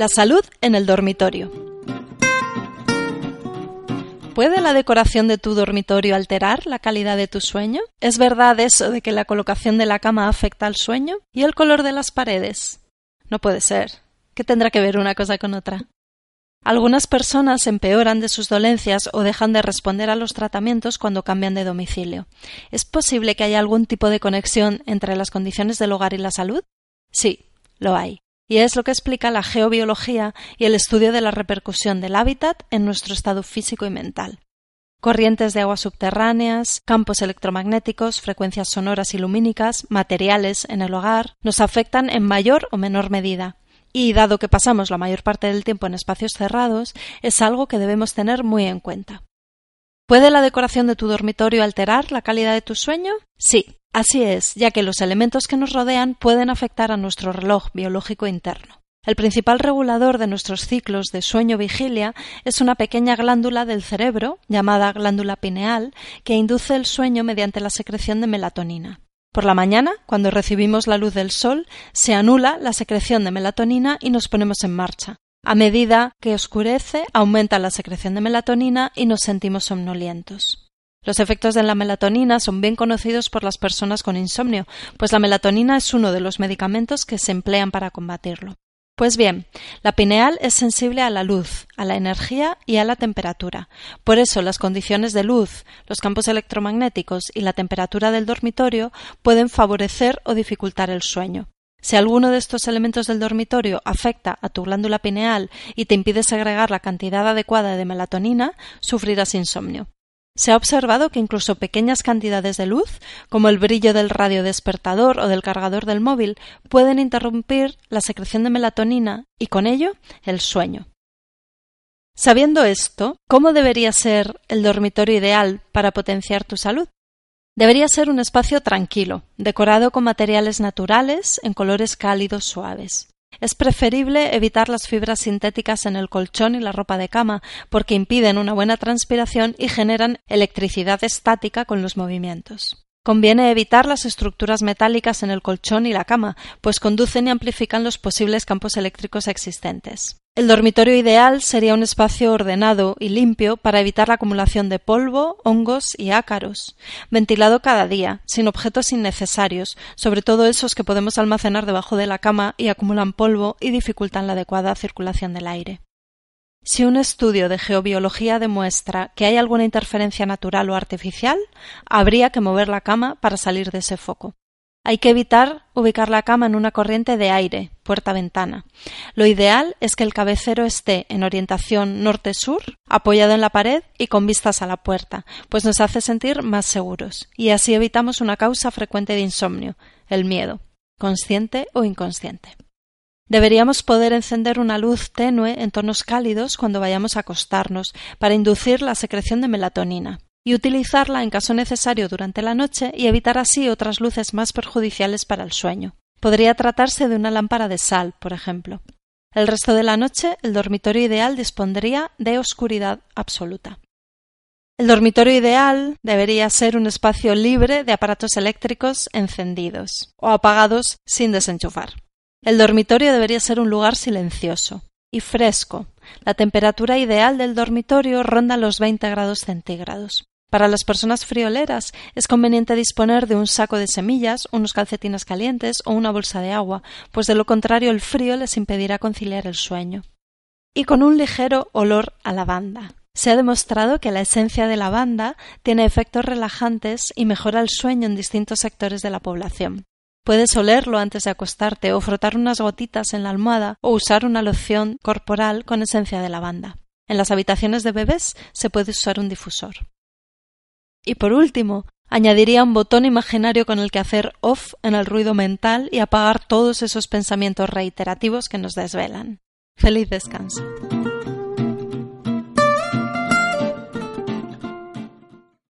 La salud en el dormitorio. ¿Puede la decoración de tu dormitorio alterar la calidad de tu sueño? ¿Es verdad eso de que la colocación de la cama afecta al sueño? ¿Y el color de las paredes? No puede ser. ¿Qué tendrá que ver una cosa con otra? Algunas personas empeoran de sus dolencias o dejan de responder a los tratamientos cuando cambian de domicilio. ¿Es posible que haya algún tipo de conexión entre las condiciones del hogar y la salud? Sí, lo hay y es lo que explica la geobiología y el estudio de la repercusión del hábitat en nuestro estado físico y mental. Corrientes de agua subterráneas, campos electromagnéticos, frecuencias sonoras y lumínicas, materiales en el hogar, nos afectan en mayor o menor medida. Y dado que pasamos la mayor parte del tiempo en espacios cerrados, es algo que debemos tener muy en cuenta. ¿Puede la decoración de tu dormitorio alterar la calidad de tu sueño? Sí, Así es, ya que los elementos que nos rodean pueden afectar a nuestro reloj biológico interno. El principal regulador de nuestros ciclos de sueño-vigilia es una pequeña glándula del cerebro, llamada glándula pineal, que induce el sueño mediante la secreción de melatonina. Por la mañana, cuando recibimos la luz del sol, se anula la secreción de melatonina y nos ponemos en marcha. A medida que oscurece, aumenta la secreción de melatonina y nos sentimos somnolientos. Los efectos de la melatonina son bien conocidos por las personas con insomnio, pues la melatonina es uno de los medicamentos que se emplean para combatirlo. Pues bien, la pineal es sensible a la luz, a la energía y a la temperatura. Por eso las condiciones de luz, los campos electromagnéticos y la temperatura del dormitorio pueden favorecer o dificultar el sueño. Si alguno de estos elementos del dormitorio afecta a tu glándula pineal y te impide segregar la cantidad adecuada de melatonina, sufrirás insomnio. Se ha observado que incluso pequeñas cantidades de luz, como el brillo del radio despertador o del cargador del móvil, pueden interrumpir la secreción de melatonina y con ello el sueño. Sabiendo esto, ¿cómo debería ser el dormitorio ideal para potenciar tu salud? Debería ser un espacio tranquilo, decorado con materiales naturales en colores cálidos suaves. Es preferible evitar las fibras sintéticas en el colchón y la ropa de cama, porque impiden una buena transpiración y generan electricidad estática con los movimientos. Conviene evitar las estructuras metálicas en el colchón y la cama, pues conducen y amplifican los posibles campos eléctricos existentes. El dormitorio ideal sería un espacio ordenado y limpio para evitar la acumulación de polvo, hongos y ácaros, ventilado cada día, sin objetos innecesarios, sobre todo esos que podemos almacenar debajo de la cama y acumulan polvo y dificultan la adecuada circulación del aire. Si un estudio de geobiología demuestra que hay alguna interferencia natural o artificial, habría que mover la cama para salir de ese foco. Hay que evitar ubicar la cama en una corriente de aire, puerta-ventana. Lo ideal es que el cabecero esté en orientación norte-sur, apoyado en la pared y con vistas a la puerta, pues nos hace sentir más seguros, y así evitamos una causa frecuente de insomnio, el miedo, consciente o inconsciente. Deberíamos poder encender una luz tenue en tonos cálidos cuando vayamos a acostarnos para inducir la secreción de melatonina y utilizarla en caso necesario durante la noche y evitar así otras luces más perjudiciales para el sueño. Podría tratarse de una lámpara de sal, por ejemplo. El resto de la noche el dormitorio ideal dispondría de oscuridad absoluta. El dormitorio ideal debería ser un espacio libre de aparatos eléctricos encendidos o apagados sin desenchufar. El dormitorio debería ser un lugar silencioso y fresco. La temperatura ideal del dormitorio ronda los 20 grados centígrados. Para las personas frioleras es conveniente disponer de un saco de semillas, unos calcetines calientes o una bolsa de agua, pues de lo contrario el frío les impedirá conciliar el sueño. Y con un ligero olor a lavanda. Se ha demostrado que la esencia de lavanda tiene efectos relajantes y mejora el sueño en distintos sectores de la población. Puedes olerlo antes de acostarte o frotar unas gotitas en la almohada o usar una loción corporal con esencia de lavanda. En las habitaciones de bebés se puede usar un difusor. Y por último, añadiría un botón imaginario con el que hacer off en el ruido mental y apagar todos esos pensamientos reiterativos que nos desvelan. Feliz descanso.